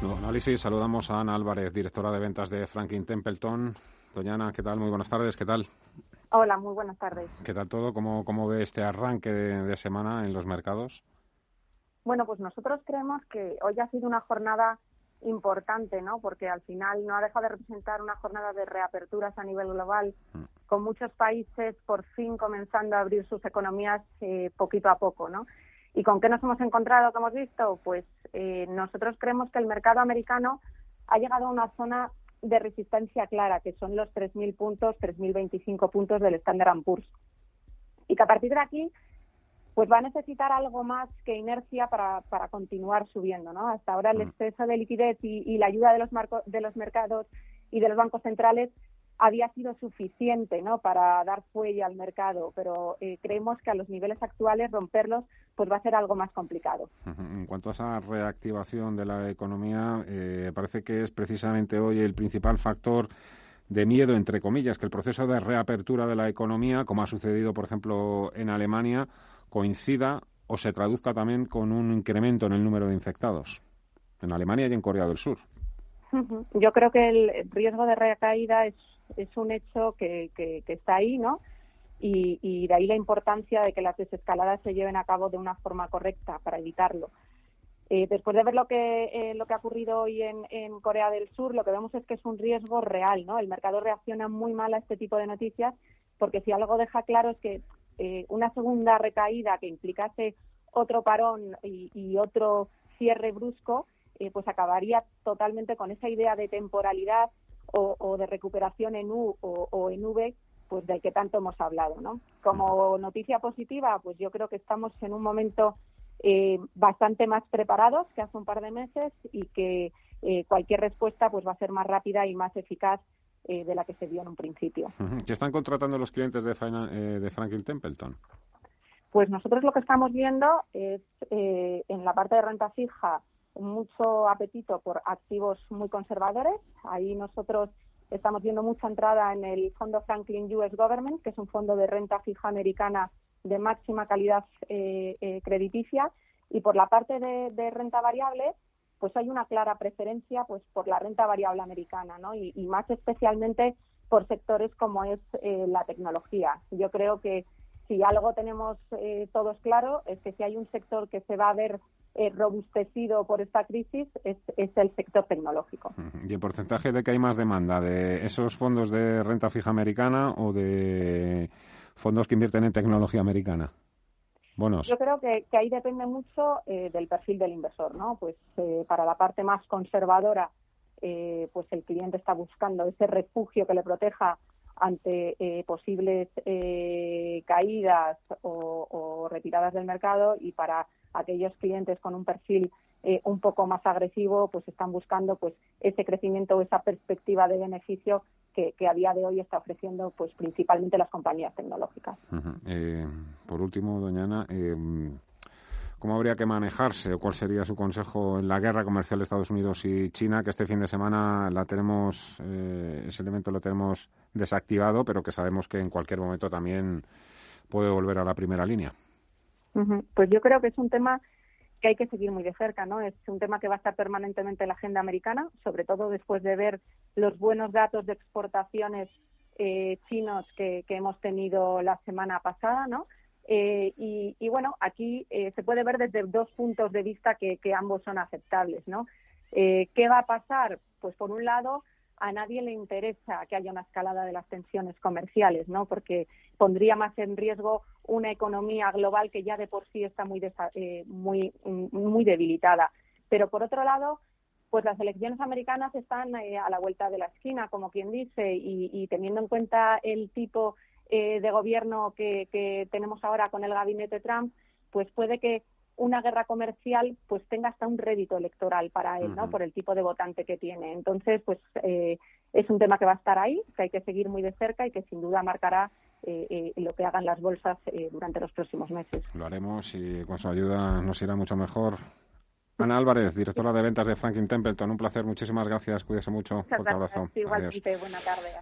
Nuevo análisis. Saludamos a Ana Álvarez, directora de ventas de Franklin Templeton. Doña Ana, ¿qué tal? Muy buenas tardes. ¿Qué tal? Hola, muy buenas tardes. ¿Qué tal todo? ¿Cómo, cómo ve este arranque de, semana en los mercados? Bueno, pues nosotros creemos que hoy ha sido una jornada importante, ¿no? Porque al final no ha dejado de representar una jornada de reaperturas a nivel global, mm. con muchos países por fin comenzando a abrir sus economías eh, poquito a poco, ¿no? ¿Y con qué nos hemos encontrado, que hemos visto? Pues eh, nosotros creemos que el mercado americano ha llegado a una zona de resistencia clara, que son los 3.000 puntos, 3.025 puntos del Standard Poor's. Y que a partir de aquí, pues va a necesitar algo más que inercia para, para continuar subiendo, ¿no? Hasta ahora el mm. exceso de liquidez y, y la ayuda de los, de los mercados y de los bancos centrales había sido suficiente ¿no? para dar fuelle al mercado, pero eh, creemos que a los niveles actuales romperlos pues va a ser algo más complicado. En cuanto a esa reactivación de la economía, eh, parece que es precisamente hoy el principal factor de miedo, entre comillas, que el proceso de reapertura de la economía, como ha sucedido, por ejemplo, en Alemania, coincida o se traduzca también con un incremento en el número de infectados en Alemania y en Corea del Sur. Yo creo que el riesgo de recaída es es un hecho que, que, está ahí, ¿no? Y, de ahí la importancia de que las desescaladas se lleven a cabo de una forma correcta para evitarlo. Eh, después de ver lo que, eh, lo que ha ocurrido hoy en, en, Corea del Sur, lo que vemos es que es un riesgo real, ¿no? El mercado reacciona muy mal a este tipo de noticias porque si algo deja claro es que eh, una segunda recaída que implicase otro parón y, y otro cierre brusco, pues acabaría totalmente con esa idea de temporalidad o, de recuperación en U o, en V, pues del que tanto hemos hablado, ¿no? Como noticia positiva, pues yo creo que estamos en un momento eh, bastante más preparados que hace un par de meses y que eh, cualquier respuesta pues va a ser más rápida y más eficaz eh, de la que se dio en un principio. ¿Qué están contratando los clientes de, de Franklin Templeton? Pues nosotros lo que estamos viendo es en la parte de renta fija mucho apetito por activos muy conservadores. Ahí nosotros estamos viendo mucha entrada en el fondo Franklin US Government, que es un fondo de renta fija americana de máxima calidad eh, eh, crediticia. Y por la parte de, renta variable, pues hay una clara preferencia pues por la renta variable americana, ¿no? Y, más especialmente por sectores como es eh, la tecnología. Yo creo que si algo tenemos todos claro es que si hay un sector que se va a ver eh, robustecido por esta crisis es, el sector tecnológico. ¿Y el porcentaje de que hay más demanda? ¿De esos fondos de renta fija americana o de fondos que invierten en tecnología americana? Buenos. Yo creo que, ahí depende mucho eh, del perfil del inversor, ¿no? Pues eh, para la parte más conservadora, pues el cliente está buscando ese refugio que le proteja ante posibles caídas o retiradas del mercado y para aquellos clientes con un perfil eh, un poco más agresivo pues están buscando pues ese crecimiento o esa perspectiva de beneficio que, a día de hoy está ofreciendo pues principalmente las compañías tecnológicas. Eh, por último, doña Ana, eh, ¿cómo habría que manejarse o cuál sería su consejo en la guerra comercial de Estados Unidos y China, que este fin de semana la tenemos, ese elemento lo tenemos desactivado, pero que sabemos que en cualquier momento también puede volver a la primera línea? Pues yo creo que es un tema que hay que seguir muy de cerca, ¿no? Es un tema que va a estar permanentemente en la agenda americana, sobre todo después de ver los buenos datos de exportaciones eh, chinos que, hemos tenido la semana pasada, ¿no? Eh, y, bueno, aquí eh, se puede ver desde dos puntos de vista que, ambos son aceptables, ¿no? ¿Qué va a pasar? Pues por un lado, a nadie le interesa que haya una escalada de las tensiones comerciales, ¿no? Porque pondría más en riesgo una economía global que ya de por sí está muy eh, muy muy debilitada. Pero por otro lado, pues las elecciones americanas están eh, a la vuelta de la esquina, como quien dice, y, teniendo en cuenta el tipo eh, de gobierno que, que tenemos ahora con el gabinete Trump, pues puede que una guerra comercial pues tenga hasta un rédito electoral para él, ¿no? Por el tipo de votante que tiene. Entonces, pues eh, es un tema que va a estar ahí, que hay que seguir muy de cerca y que sin duda marcará eh, eh, lo que hagan las bolsas durante los próximos meses. Lo haremos y con su ayuda nos irá mucho mejor. Ana Álvarez, directora de ventas de Franklin Templeton, un placer, muchísimas gracias, cuídese mucho, fuerte abrazo. Igualmente, buena tarde.